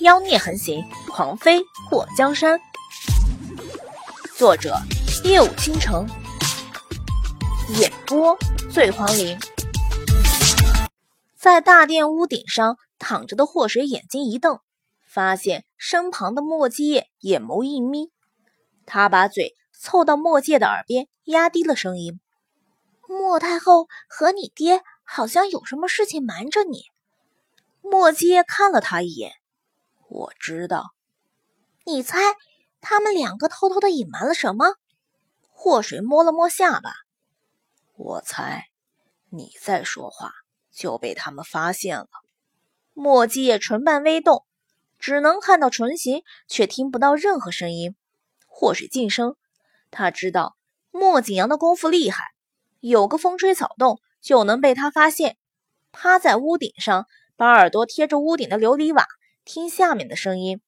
妖孽横行，狂飞过江山。作者：夜舞倾城，演播：醉黄林。在大殿屋顶上躺着的祸水眼睛一瞪，发现身旁的墨迹叶眼眸一眯，他把嘴凑到墨界的耳边，压低了声音：“莫太后和你爹好像有什么事情瞒着你。”墨阶看了他一眼，我知道。你猜他们两个偷偷的隐瞒了什么？祸水摸了摸下巴，我猜你再说话就被他们发现了。墨迹唇瓣微动，只能看到唇形，却听不到任何声音。祸水噤声，他知道莫景阳的功夫厉害，有个风吹草动就能被他发现。趴在屋顶上。把耳朵贴着屋顶的琉璃瓦，听下面的声音。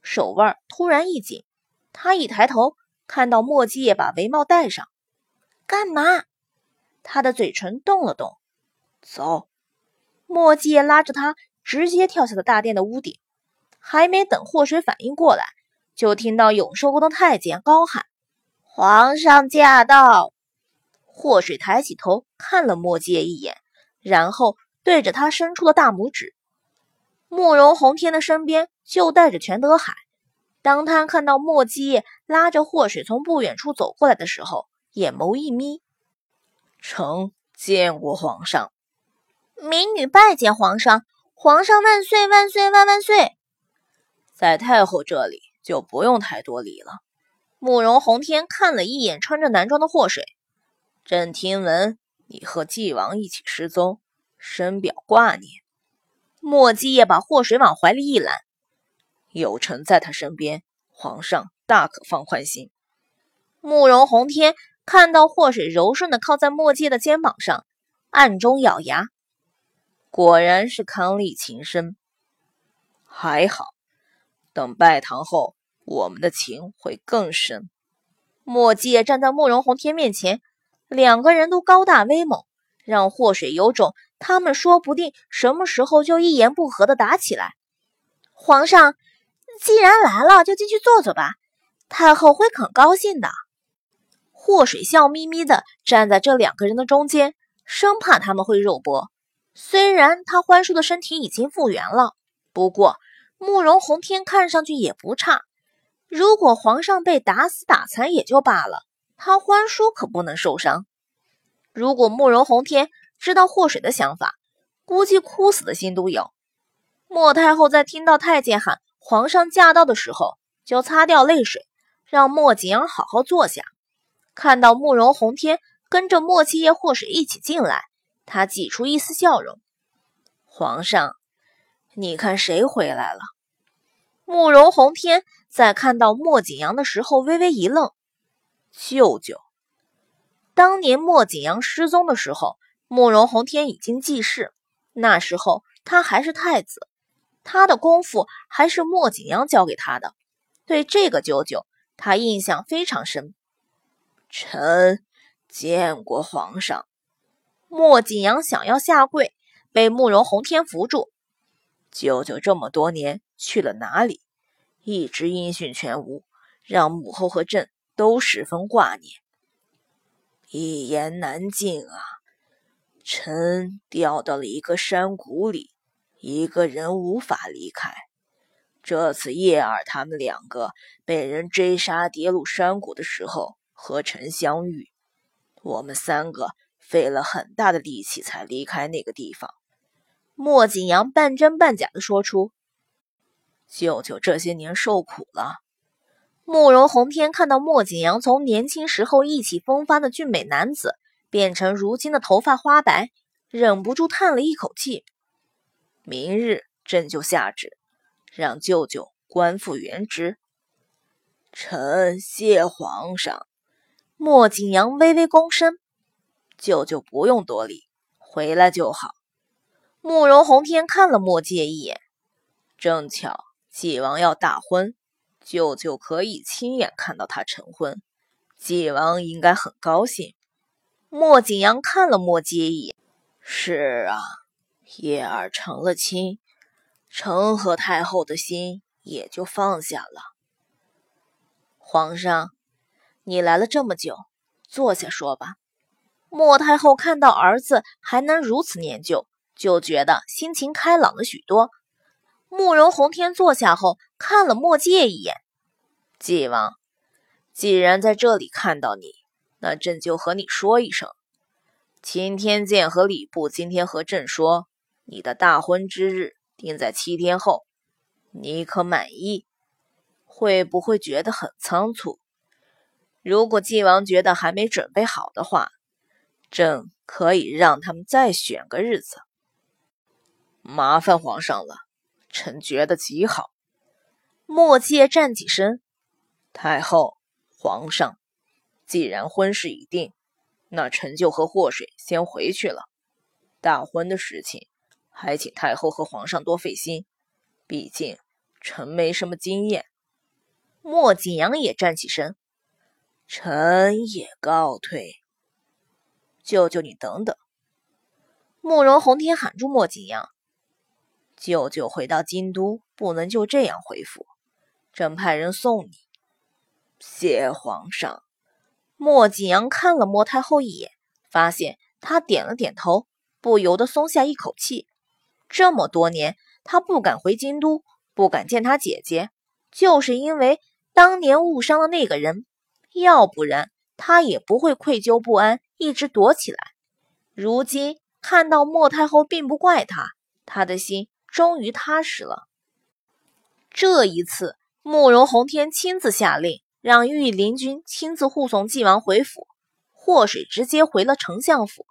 手腕突然一紧，他一抬头，看到墨迹叶把帷帽戴上。干嘛？他的嘴唇动了动。走。墨迹也拉着他，直接跳下了大殿的屋顶。还没等祸水反应过来，就听到永寿宫的太监高喊：“皇上驾到！”祸水抬起头看了墨迹一眼，然后。对着他伸出了大拇指，慕容宏天的身边就带着全德海。当他看到莫基叶拉着祸水从不远处走过来的时候，眼眸一眯：“臣见过皇上。”民女拜见皇上，皇上万岁万岁万万岁！在太后这里就不用太多礼了。慕容宏天看了一眼穿着男装的祸水，朕听闻你和纪王一起失踪。深表挂念。莫基业把祸水往怀里一揽，有臣在他身边，皇上大可放宽心。慕容宏天看到祸水柔顺的靠在莫基叶的肩膀上，暗中咬牙，果然是康丽情深。还好，等拜堂后，我们的情会更深。莫基叶站在慕容宏天面前，两个人都高大威猛，让祸水有种。他们说不定什么时候就一言不合的打起来。皇上既然来了，就进去坐坐吧，太后会很高兴的。祸水笑眯眯的站在这两个人的中间，生怕他们会肉搏。虽然他欢叔的身体已经复原了，不过慕容宏天看上去也不差。如果皇上被打死打残也就罢了，他欢叔可不能受伤。如果慕容宏天……知道祸水的想法，估计哭死的心都有。莫太后在听到太监喊皇上驾到的时候，就擦掉泪水，让莫景阳好好坐下。看到慕容宏天跟着莫七爷祸水一起进来，他挤出一丝笑容：“皇上，你看谁回来了？”慕容宏天在看到莫景阳的时候微微一愣：“舅舅，当年莫景阳失踪的时候。”慕容宏天已经继世，那时候他还是太子，他的功夫还是莫景阳教给他的。对这个舅舅，他印象非常深。臣见过皇上。莫景阳想要下跪，被慕容宏天扶住。舅舅这么多年去了哪里？一直音讯全无，让母后和朕都十分挂念，一言难尽啊。臣掉到了一个山谷里，一个人无法离开。这次叶儿他们两个被人追杀，跌入山谷的时候和臣相遇。我们三个费了很大的力气才离开那个地方。莫景阳半真半假的说出：“舅舅这些年受苦了。”慕容宏天看到莫景阳从年轻时候意气风发的俊美男子。变成如今的头发花白，忍不住叹了一口气。明日朕就下旨，让舅舅官复原职。臣谢皇上。莫景阳微微躬身，舅舅不用多礼，回来就好。慕容宏天看了莫介一眼，正巧纪王要大婚，舅舅可以亲眼看到他成婚，纪王应该很高兴。莫景阳看了莫阶一眼，是啊，叶儿成了亲，成和太后的心也就放下了。皇上，你来了这么久，坐下说吧。莫太后看到儿子还能如此念旧，就觉得心情开朗了许多。慕容洪天坐下后，看了莫介一眼。纪王，既然在这里看到你，那朕就和你说一声。钦天监和礼部今天和朕说，你的大婚之日定在七天后，你可满意？会不会觉得很仓促？如果纪王觉得还没准备好的话，朕可以让他们再选个日子。麻烦皇上了，臣觉得极好。莫介站起身，太后、皇上，既然婚事已定，那臣就和祸水先回去了。大婚的事情，还请太后和皇上多费心，毕竟臣没什么经验。莫景阳也站起身，臣也告退。舅舅，你等等！慕容洪天喊住莫景阳。舅舅回到京都，不能就这样回府，朕派人送你。谢皇上。莫景阳看了莫太后一眼，发现她点了点头，不由得松下一口气。这么多年，他不敢回京都，不敢见他姐姐，就是因为当年误伤了那个人，要不然他也不会愧疚不安。一直躲起来，如今看到莫太后并不怪他，他的心终于踏实了。这一次，慕容洪天亲自下令，让御林军亲自护送晋王回府，祸水直接回了丞相府，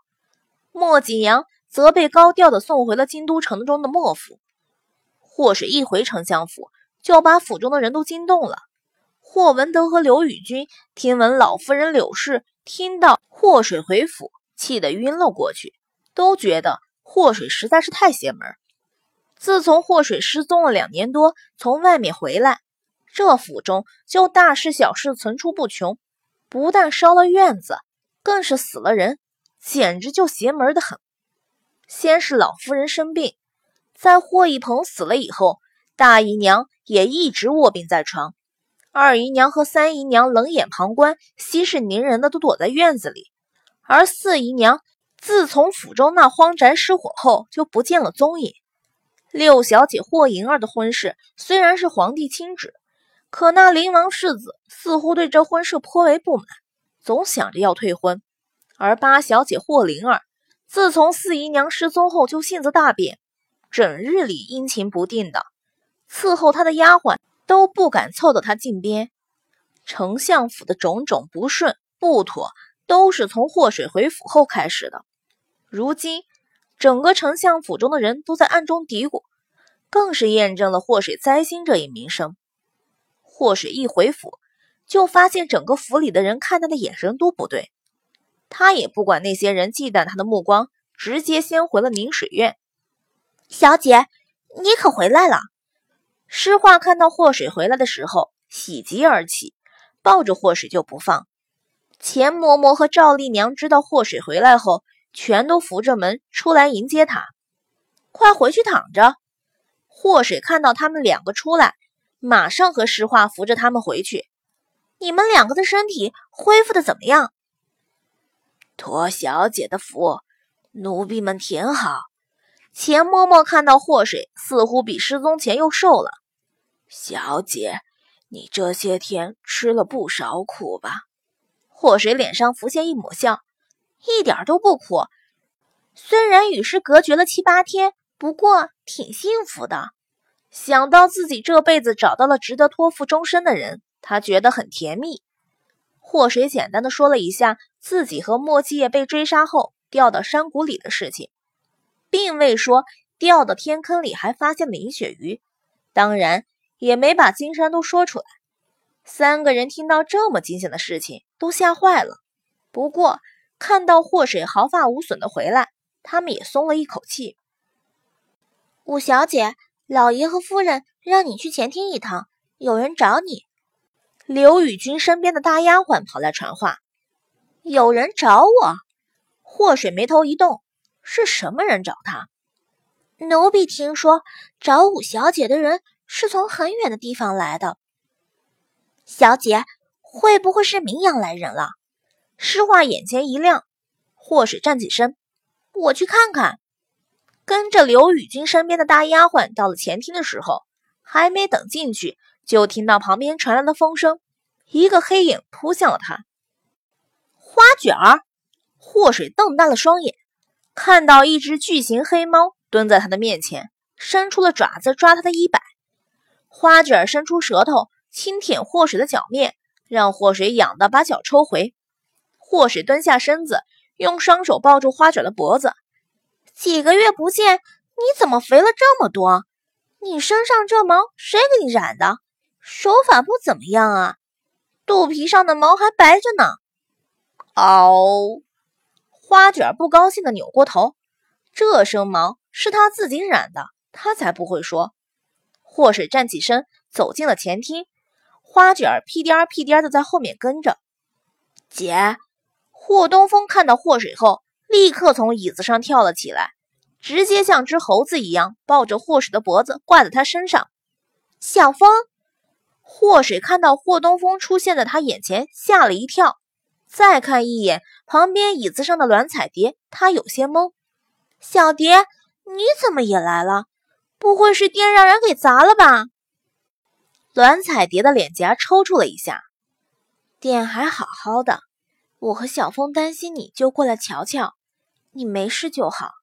莫景阳则被高调的送回了京都城中的莫府。祸水一回丞相府，就把府中的人都惊动了。霍文德和刘宇君听闻老夫人柳氏。听到祸水回府，气得晕了过去，都觉得祸水实在是太邪门。自从祸水失踪了两年多，从外面回来，这府中就大事小事层出不穷，不但烧了院子，更是死了人，简直就邪门的很。先是老夫人生病，在霍一鹏死了以后，大姨娘也一直卧病在床。二姨娘和三姨娘冷眼旁观，息事宁人的都躲在院子里，而四姨娘自从府中那荒宅失火后就不见了踪影。六小姐霍银儿的婚事虽然是皇帝亲旨，可那灵王世子似乎对这婚事颇为不满，总想着要退婚。而八小姐霍灵儿自从四姨娘失踪后就性子大变，整日里阴晴不定的，伺候她的丫鬟。都不敢凑到她近边。丞相府的种种不顺不妥，都是从祸水回府后开始的。如今，整个丞相府中的人都在暗中嘀咕，更是验证了祸水灾星这一名声。祸水一回府，就发现整个府里的人看他的眼神都不对。他也不管那些人忌惮他的目光，直接先回了宁水院。小姐，你可回来了。诗画看到祸水回来的时候，喜极而泣，抱着祸水就不放。钱嬷嬷和赵丽娘知道祸水回来后，全都扶着门出来迎接他。快回去躺着。祸水看到他们两个出来，马上和石化扶着他们回去。你们两个的身体恢复的怎么样？托小姐的福，奴婢们挺好。钱嬷嬷看到祸水似乎比失踪前又瘦了。小姐，你这些天吃了不少苦吧？祸水脸上浮现一抹笑，一点都不苦。虽然与世隔绝了七八天，不过挺幸福的。想到自己这辈子找到了值得托付终身的人，他觉得很甜蜜。祸水简单的说了一下自己和莫七夜被追杀后掉到山谷里的事情，并未说掉到天坑里还发现了银鳕鱼。当然。也没把金山都说出来。三个人听到这么惊险的事情，都吓坏了。不过看到祸水毫发无损的回来，他们也松了一口气。五小姐，老爷和夫人让你去前厅一趟，有人找你。刘宇君身边的大丫鬟跑来传话：“有人找我。”祸水眉头一动：“是什么人找他？”奴婢听说找五小姐的人是从很远的地方来的。小姐会不会是名扬来人了？诗画眼前一亮，祸水站起身，我去看看。跟着刘宇君身边的大丫鬟到了前厅的时候，还没等进去，就听到旁边传来的风声，一个黑影扑向了他。花卷儿，祸水瞪大了双眼，看到一只巨型黑猫蹲在他的面前，伸出了爪子抓他的衣摆。花卷儿伸出舌头轻舔祸水的脚面，让祸水痒得把脚抽回。祸水蹲下身子，用双手抱住花卷的脖子。几个月不见，你怎么肥了这么多？你身上这毛谁给你染的？手法不怎么样啊，肚皮上的毛还白着呢。嗷！花卷不高兴的扭过头，这身毛是他自己染的，他才不会说。祸水站起身，走进了前厅，花卷屁颠儿屁颠儿的在后面跟着。姐，霍东风看到祸水后。立刻从椅子上跳了起来，直接像只猴子一样抱着霍水的脖子挂在他身上。小风，霍水看到霍东风出现在他眼前，吓了一跳。再看一眼旁边椅子上的栾彩蝶，他有些懵。小蝶，你怎么也来了？不会是店让人给砸了吧？栾彩蝶的脸颊抽搐了一下。店还好好的，我和小峰担心你，就过来瞧瞧。你没事就好。